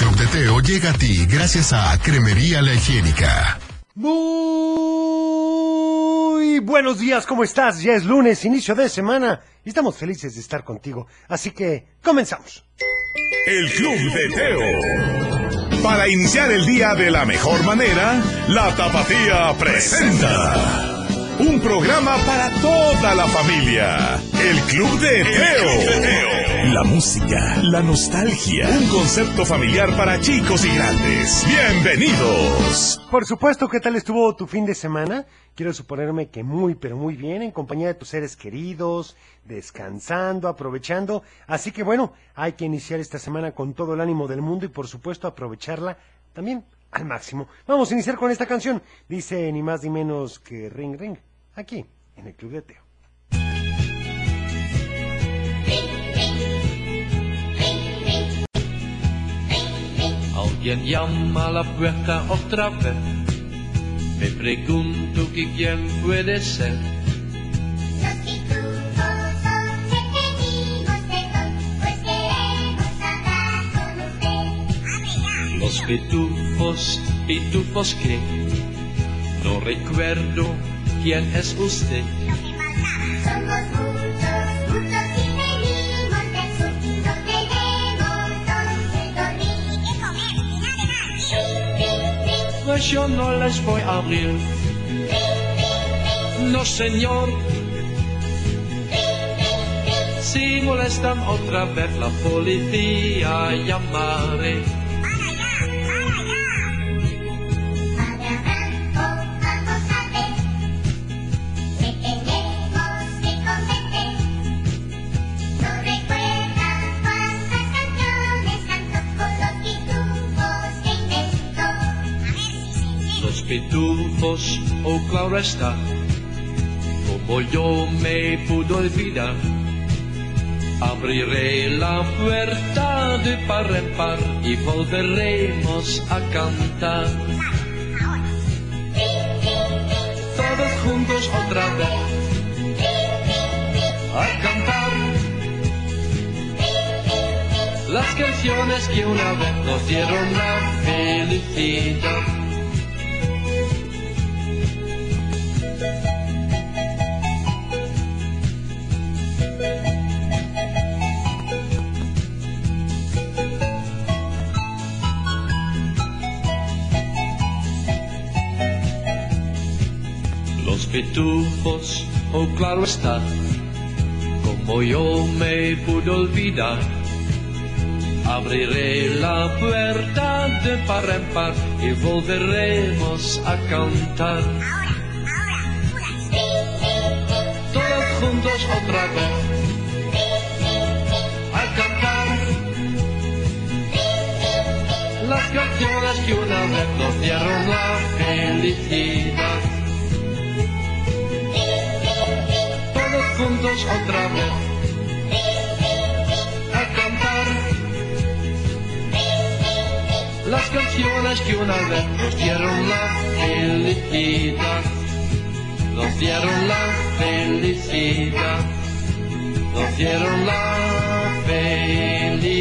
Club de Teo llega a ti gracias a Cremería La Higiénica. Muy buenos días, ¿cómo estás? Ya es lunes, inicio de semana, y estamos felices de estar contigo. Así que, comenzamos. El Club de Teo. Para iniciar el día de la mejor manera, la Tapatía presenta. Un programa para toda la familia. El Club de Teo. La música, la nostalgia. Un concepto familiar para chicos y grandes. Bienvenidos. Por supuesto, ¿qué tal estuvo tu fin de semana? Quiero suponerme que muy, pero muy bien, en compañía de tus seres queridos, descansando, aprovechando. Así que bueno, hay que iniciar esta semana con todo el ánimo del mundo y por supuesto aprovecharla también al máximo. Vamos a iniciar con esta canción. Dice ni más ni menos que Ring Ring, aquí en el Club de Teo. Alguien llama a la puerta otra vez. Me pregunto que quién puede ser. Los pitufos son detenidos de dos, pues queremos hablar con usted. Los pitufos, pitufos que no recuerdo quién es usted. Somos muchos, muchos y venimos del sur. No tenemos donde dormir y comer y nada más. Ring, Pues yo no les voy a abrir. No, señor. Si molestan otra vez la policía, llamaré. Pitufos, oh claro está, como yo me pude olvidar. Abriré la puerta de par en par y volveremos a cantar. Todos juntos otra vez a cantar las canciones que una vez nos dieron la felicidad. Pitufos, oh claro está, como yo me pude olvidar. Abriré la puerta de par en par y volveremos a cantar. Todos juntos otra vez a cantar las canciones que una vez nos dieron la felicidad. Juntos otra vez a cantar las canciones que una vez nos dieron la felicidad. Nos dieron la felicidad. Nos dieron la felicidad.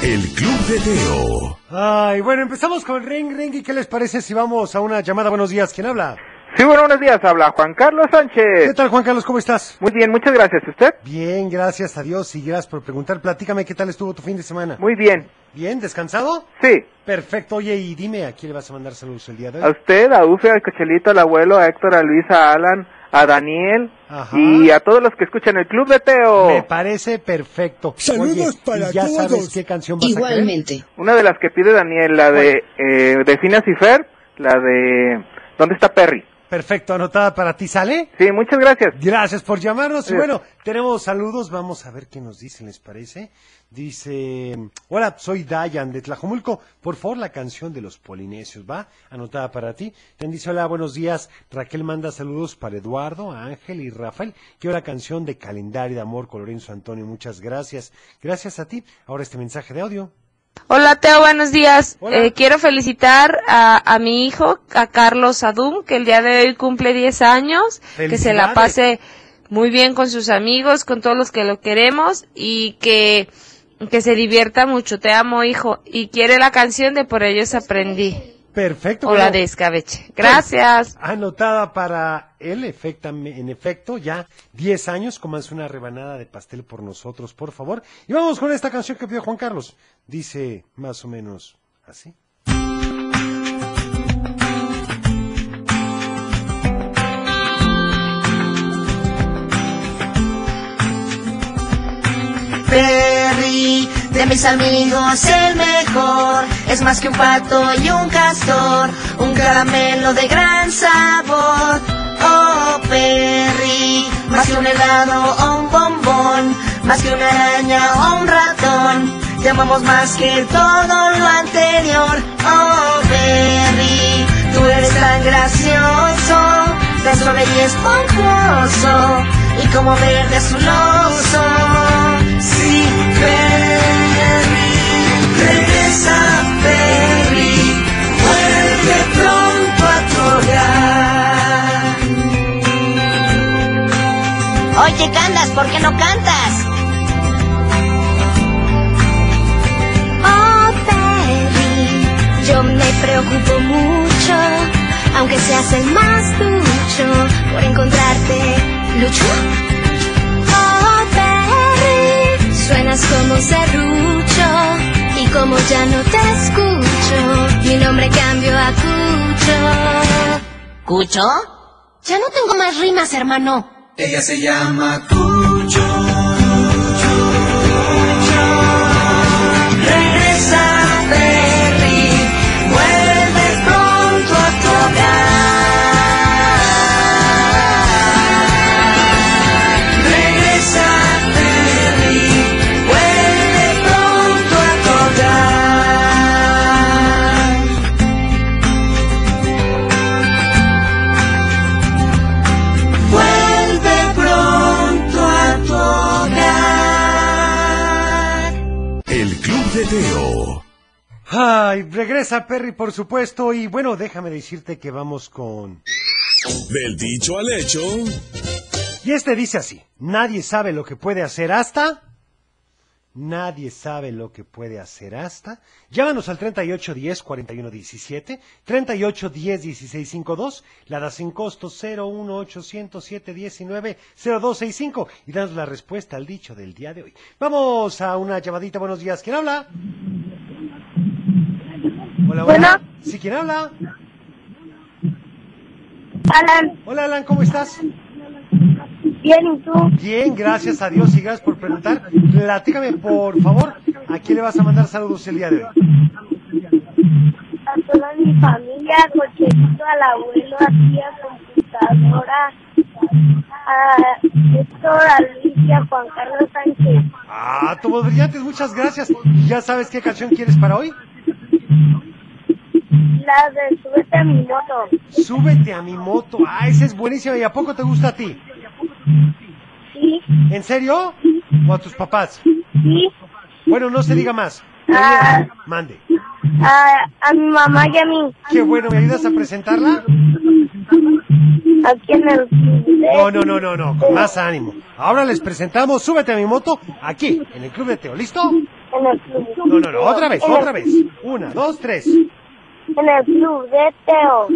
El de Teo. Ay, bueno, empezamos con Ring Ring y ¿qué les parece si vamos a una llamada? Buenos días, ¿quién habla? Sí, buenos días, habla Juan Carlos ¿Qué Sánchez. tal, Juan Carlos? ¿Cómo estás? Muy bien, muchas gracias. ¿Usted? Bien, gracias a Dios y gracias por preguntar. Platícame qué tal estuvo tu fin de semana. Muy bien. Bien, ¿descansado? Sí. Perfecto. Oye, y dime, ¿a quién le vas a mandar saludos el día de A hoy? usted, a Ufe, al Cochelito, al abuelo, a Héctor, a Luis, a Alan, a Daniel Ajá. y a todos los que escuchan el Club de Teo. Me parece perfecto. Saludos Oye, para ¿y ya todos. sabes qué canción vas a? Igualmente. Una de las que pide Daniel, la de, eh, de Phineas y Fer, la de ¿Dónde está Perry? Perfecto, anotada para ti, ¿sale? Sí, muchas gracias. Gracias por llamarnos. Y bueno, tenemos saludos. Vamos a ver qué nos dicen, ¿les parece? Dice, hola, soy Dayan de Tlajomulco. Por favor, la canción de los polinesios, ¿va? Anotada para ti. Te dice, hola, buenos días. Raquel manda saludos para Eduardo, Ángel y Rafael. Quiero la canción de Calendario de Amor con Lorenzo Antonio. Muchas gracias. Gracias a ti. Ahora este mensaje de audio. Hola Teo, buenos días. Eh, quiero felicitar a, a mi hijo, a Carlos Adum, que el día de hoy cumple 10 años, que se la pase muy bien con sus amigos, con todos los que lo queremos y que, que se divierta mucho. Te amo, hijo. Y quiere la canción de Por ellos aprendí. Perfecto. O la de Escabeche. Gracias. Anotada para él, en efecto, ya 10 años, comas una rebanada de pastel por nosotros, por favor. Y vamos con esta canción que pidió Juan Carlos. Dice más o menos así. De mis amigos el mejor, es más que un pato y un castor, un caramelo de gran sabor. Oh, Perry, más que un helado o un bombón, más que una araña o un ratón, te amamos más que todo lo anterior. Oh, Perry, tú eres tan gracioso, tan suave y esponjoso, y como verde azuloso. Oye, Candas, ¿por qué no cantas? Oh, Perry, yo me preocupo mucho, aunque seas el más ducho, por encontrarte. ¿Lucho? Oh, Perry, suenas como serrucho, y como ya no te escucho, mi nombre cambio a Cucho. ¿Cucho? Ya no tengo más rimas, hermano. Ella se llama Cucho. Ay, regresa Perry, por supuesto. Y bueno, déjame decirte que vamos con... Del dicho al hecho. Y este dice así, nadie sabe lo que puede hacer hasta... Nadie sabe lo que puede hacer hasta... Llámanos al 3810-4117, 3810-1652, la da sin costo 01807-190265 y danos la respuesta al dicho del día de hoy. Vamos a una llamadita, buenos días. ¿Quién habla? Hola, hola. ¿Sí, quién habla? Alan, Hola, Alan, ¿cómo estás? Bien, ¿y tú? Bien, gracias a Dios y gracias por preguntar. Platícame, por favor, ¿a quién le vas a mandar saludos el día de hoy? A toda mi familia, a Cochelito, al abuelo, a tía computadora, a Héctor, a Luis y a Juan Carlos Sánchez. Ah, todos brillantes, muchas gracias. ¿Y ¿Ya sabes qué canción quieres para hoy? La de Súbete a mi moto. Súbete a mi moto. Ah, esa es buenísima. ¿Y a poco te gusta a ti? Sí, ¿En serio? ¿O a tus papás? sí, Bueno, no se diga más. Ah. Mande. a, a mi mamá y a mí, Qué bueno, ¿me ayudas a presentarla? aquí en el club de- No, no, no, no, no, con más ánimo. Ahora les presentamos Súbete a mi moto aquí, en el Club de Teo. ¿Listo? En el club. No, no, no, otra vez, otra vez. Una, dos, tres. En el club de Teo.